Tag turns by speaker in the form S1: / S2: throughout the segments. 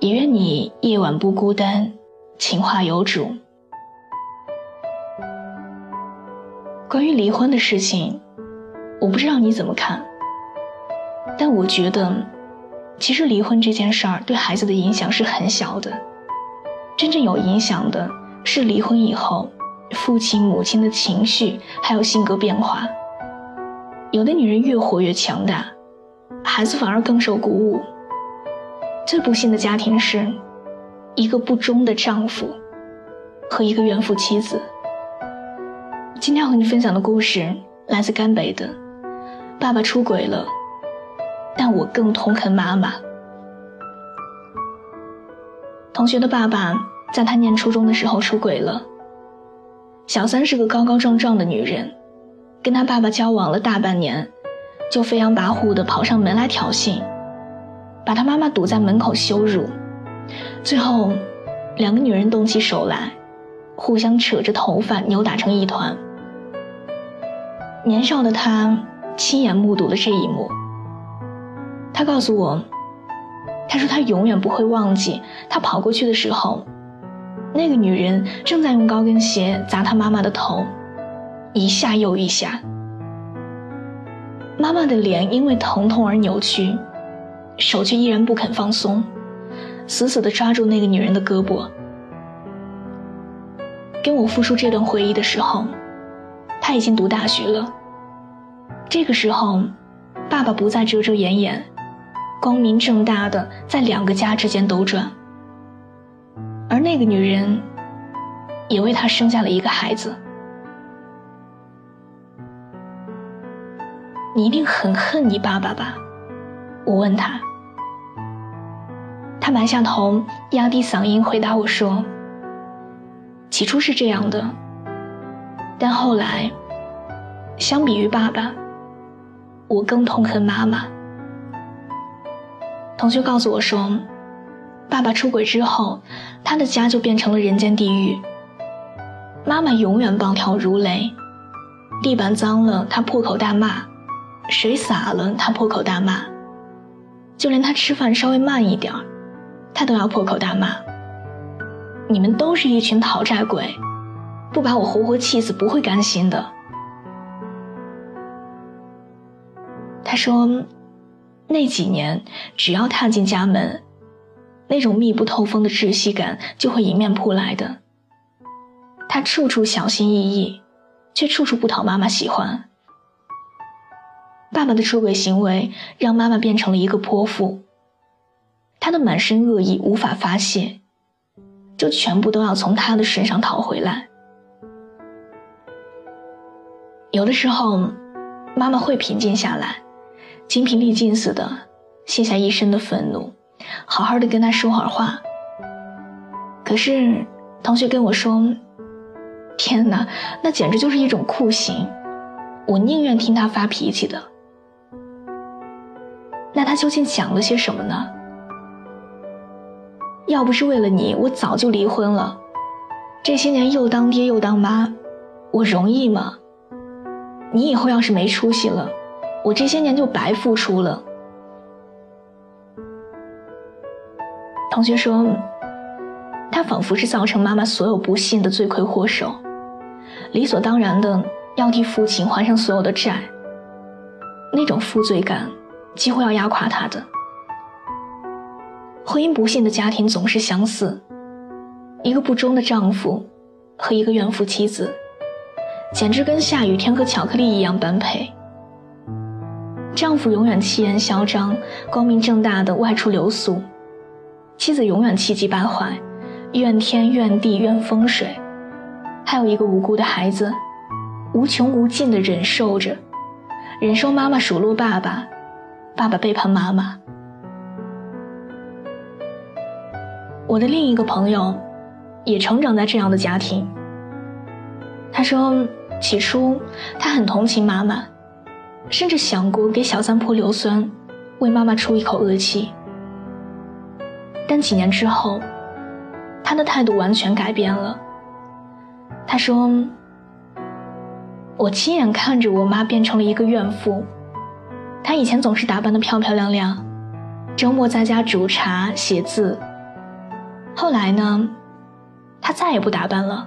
S1: 也愿你夜晚不孤单，情话有主。关于离婚的事情，我不知道你怎么看，但我觉得，其实离婚这件事儿对孩子的影响是很小的。真正有影响的是离婚以后，父亲母亲的情绪还有性格变化。有的女人越活越强大，孩子反而更受鼓舞。最不幸的家庭是，一个不忠的丈夫和一个怨妇妻子。今天要和你分享的故事来自甘北的，爸爸出轨了，但我更痛恨妈妈。同学的爸爸在他念初中的时候出轨了。小三是个高高壮壮的女人，跟他爸爸交往了大半年，就飞扬跋扈的跑上门来挑衅。把他妈妈堵在门口羞辱，最后，两个女人动起手来，互相扯着头发扭打成一团。年少的他亲眼目睹了这一幕。他告诉我，他说他永远不会忘记，他跑过去的时候，那个女人正在用高跟鞋砸他妈妈的头，一下又一下。妈妈的脸因为疼痛而扭曲。手却依然不肯放松，死死地抓住那个女人的胳膊。跟我复述这段回忆的时候，他已经读大学了。这个时候，爸爸不再遮遮掩掩，光明正大的在两个家之间兜转。而那个女人，也为他生下了一个孩子。你一定很恨你爸爸吧？我问他，他埋下头，压低嗓音回答我说：“起初是这样的，但后来，相比于爸爸，我更痛恨妈妈。”同学告诉我说，爸爸出轨之后，他的家就变成了人间地狱。妈妈永远暴跳如雷，地板脏了，她破口大骂；水洒了，她破口大骂。就连他吃饭稍微慢一点他都要破口大骂。你们都是一群讨债鬼，不把我活活气死不会甘心的。他说，那几年只要踏进家门，那种密不透风的窒息感就会迎面扑来的。他处处小心翼翼，却处处不讨妈妈喜欢。爸爸的出轨行为让妈妈变成了一个泼妇，他的满身恶意无法发泄，就全部都要从他的身上讨回来。有的时候，妈妈会平静下来，精疲力尽似的卸下一身的愤怒，好好的跟他说会儿话。可是，同学跟我说：“天哪，那简直就是一种酷刑，我宁愿听他发脾气的。”那他究竟讲了些什么呢？要不是为了你，我早就离婚了。这些年又当爹又当妈，我容易吗？你以后要是没出息了，我这些年就白付出了。同学说，他仿佛是造成妈妈所有不幸的罪魁祸首，理所当然的要替父亲还上所有的债。那种负罪感。几乎要压垮他的婚姻，不幸的家庭总是相似，一个不忠的丈夫和一个怨妇妻子，简直跟下雨天和巧克力一样般配。丈夫永远气焰嚣张，光明正大的外出留宿；妻子永远气急败坏，怨天怨地怨风水，还有一个无辜的孩子，无穷无尽的忍受着，忍受妈妈数落爸爸。爸爸背叛妈妈，我的另一个朋友，也成长在这样的家庭。他说，起初他很同情妈妈，甚至想过给小三泼硫酸，为妈妈出一口恶气。但几年之后，他的态度完全改变了。他说：“我亲眼看着我妈变成了一个怨妇。她以前总是打扮得漂漂亮亮，周末在家煮茶写字。后来呢，他再也不打扮了，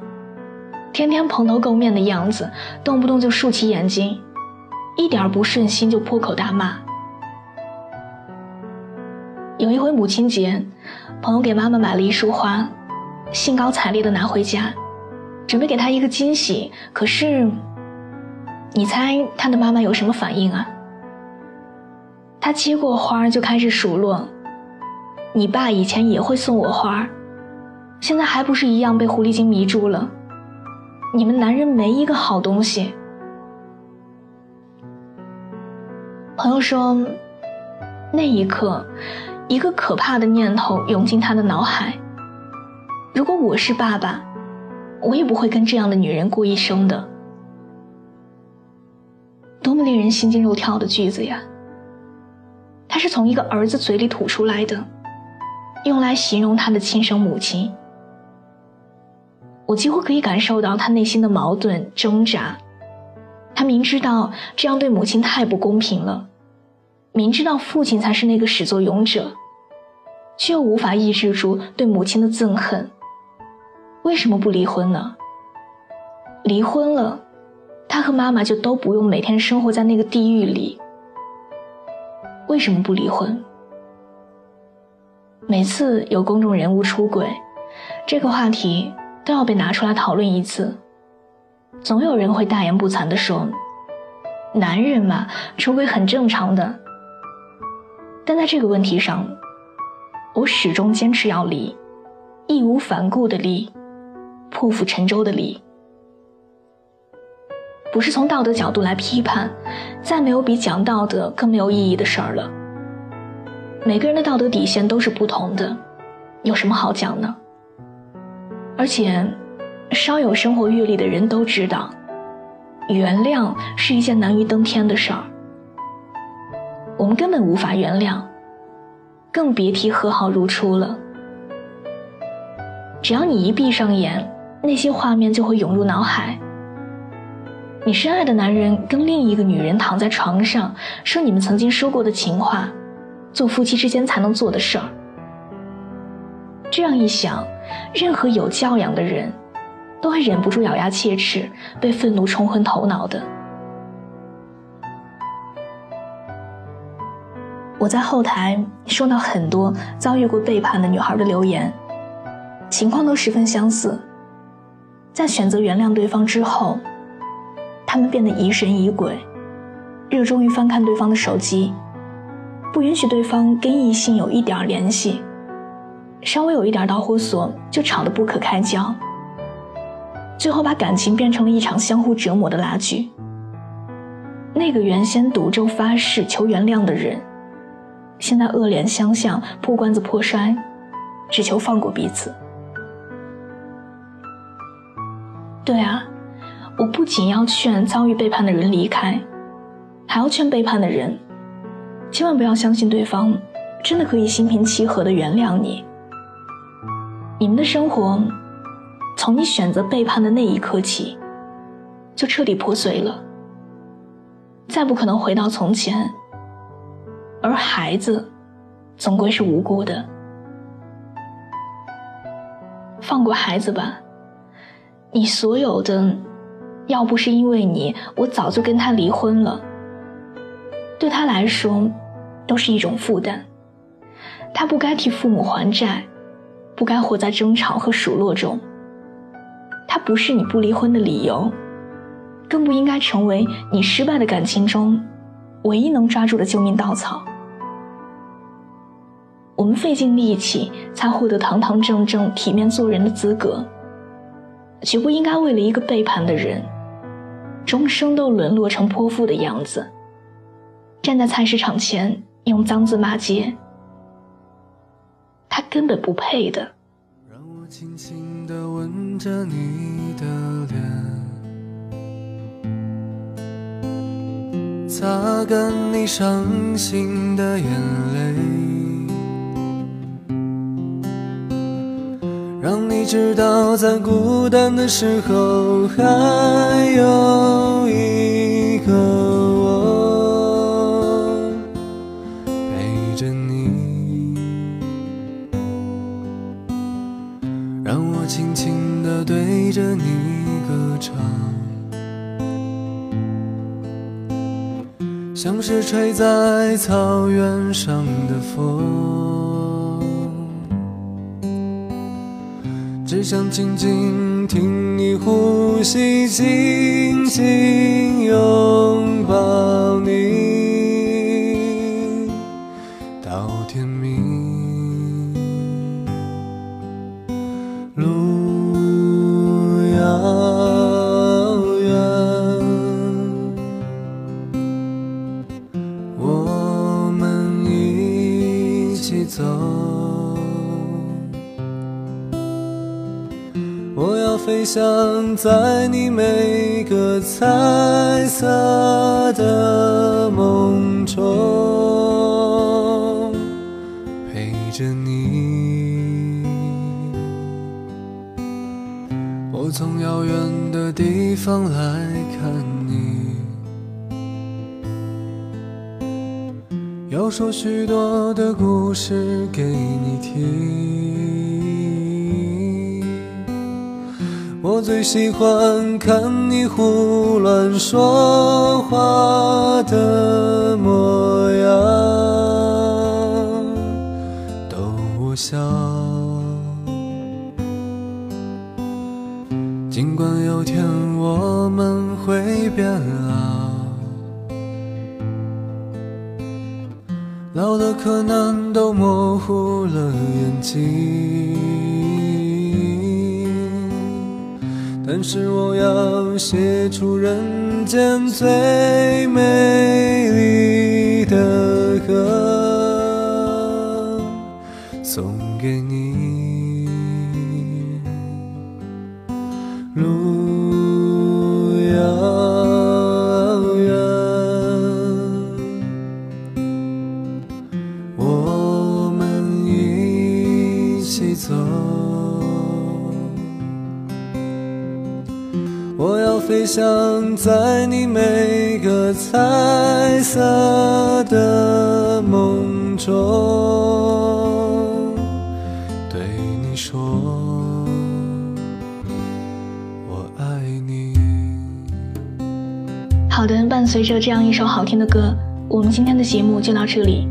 S1: 天天蓬头垢面的样子，动不动就竖起眼睛，一点不顺心就破口大骂。有一回母亲节，朋友给妈妈买了一束花，兴高采烈的拿回家。”准备给她一个惊喜，可是，你猜他的妈妈有什么反应啊？他接过花就开始数落：“你爸以前也会送我花，现在还不是一样被狐狸精迷住了？你们男人没一个好东西。”朋友说，那一刻，一个可怕的念头涌进他的脑海：如果我是爸爸。我也不会跟这样的女人过一生的。多么令人心惊肉跳的句子呀！他是从一个儿子嘴里吐出来的，用来形容他的亲生母亲。我几乎可以感受到他内心的矛盾挣扎。他明知道这样对母亲太不公平了，明知道父亲才是那个始作俑者，却又无法抑制住对母亲的憎恨。为什么不离婚呢？离婚了，他和妈妈就都不用每天生活在那个地狱里。为什么不离婚？每次有公众人物出轨，这个话题都要被拿出来讨论一次。总有人会大言不惭地说：“男人嘛，出轨很正常的。”但在这个问题上，我始终坚持要离，义无反顾的离。破釜沉舟的离，不是从道德角度来批判，再没有比讲道德更没有意义的事儿了。每个人的道德底线都是不同的，有什么好讲呢？而且，稍有生活阅历的人都知道，原谅是一件难于登天的事儿。我们根本无法原谅，更别提和好如初了。只要你一闭上眼。那些画面就会涌入脑海。你深爱的男人跟另一个女人躺在床上，说你们曾经说过的情话，做夫妻之间才能做的事儿。这样一想，任何有教养的人，都会忍不住咬牙切齿，被愤怒冲昏头脑的。我在后台收到很多遭遇过背叛的女孩的留言，情况都十分相似。在选择原谅对方之后，他们变得疑神疑鬼，热衷于翻看对方的手机，不允许对方跟异性有一点联系，稍微有一点导火索就吵得不可开交，最后把感情变成了一场相互折磨的拉锯。那个原先赌咒发誓求原谅的人，现在恶脸相向，破罐子破摔，只求放过彼此。对啊，我不仅要劝遭遇背叛的人离开，还要劝背叛的人，千万不要相信对方真的可以心平气和的原谅你。你们的生活，从你选择背叛的那一刻起，就彻底破碎了，再不可能回到从前。而孩子，总归是无辜的，放过孩子吧。你所有的，要不是因为你，我早就跟他离婚了。对他来说，都是一种负担。他不该替父母还债，不该活在争吵和数落中。他不是你不离婚的理由，更不应该成为你失败的感情中唯一能抓住的救命稻草。我们费尽力气才获得堂堂正正、体面做人的资格。绝不应该为了一个背叛的人，终生都沦落成泼妇的样子，站在菜市场前用脏字骂街。他根本不配的。
S2: 让我轻轻地吻着你的脸，擦干你伤心的眼泪，让你知道在孤单的时候还有一个是吹在草原上的风，只想静静听你呼吸，紧紧拥抱走。我要飞翔在你每个彩色的梦中，陪着你。我从遥远的地方来要说许多的故事给你听。我最喜欢看你胡乱说话的模样，逗我笑。尽管有天我们会变老，老的可能都模糊了眼睛，但是我要写出人间最美丽的歌，飞翔在你每个彩色的梦中，对你说。我爱你。
S1: 好的，伴随着这样一首好听的歌，我们今天的节目就到这里。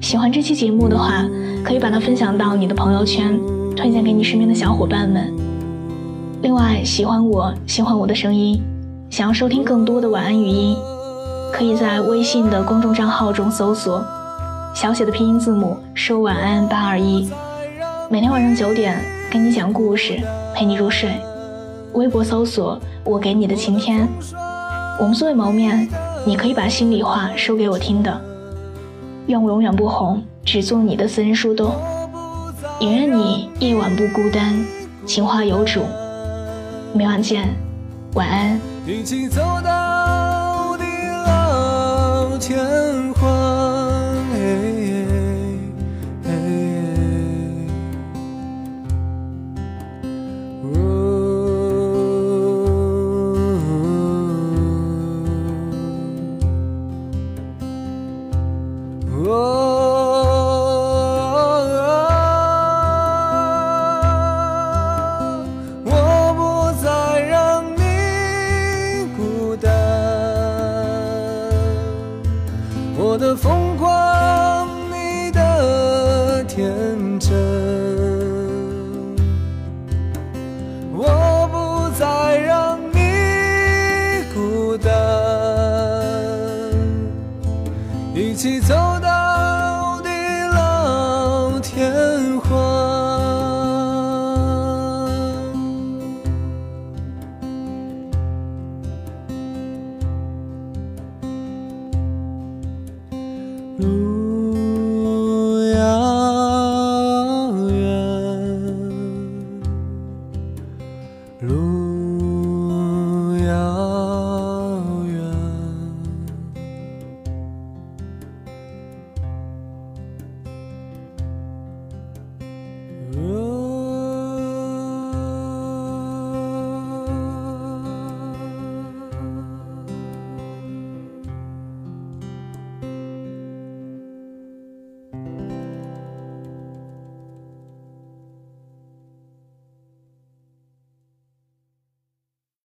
S1: 喜欢这期节目的话，可以把它分享到你的朋友圈，推荐给你身边的小伙伴们。另外，喜欢我，喜欢我的声音，想要收听更多的晚安语音，可以在微信的公众账号中搜索小写的拼音字母说晚安八二一，每天晚上九点给你讲故事，陪你入睡。微博搜索我给你的晴天。我们素未谋面，你可以把心里话说给我听的。愿我永远不红，只做你的私人树洞。也愿你夜晚不孤单，情话有主。明晚见，晚安。
S2: 一起走到地老天起走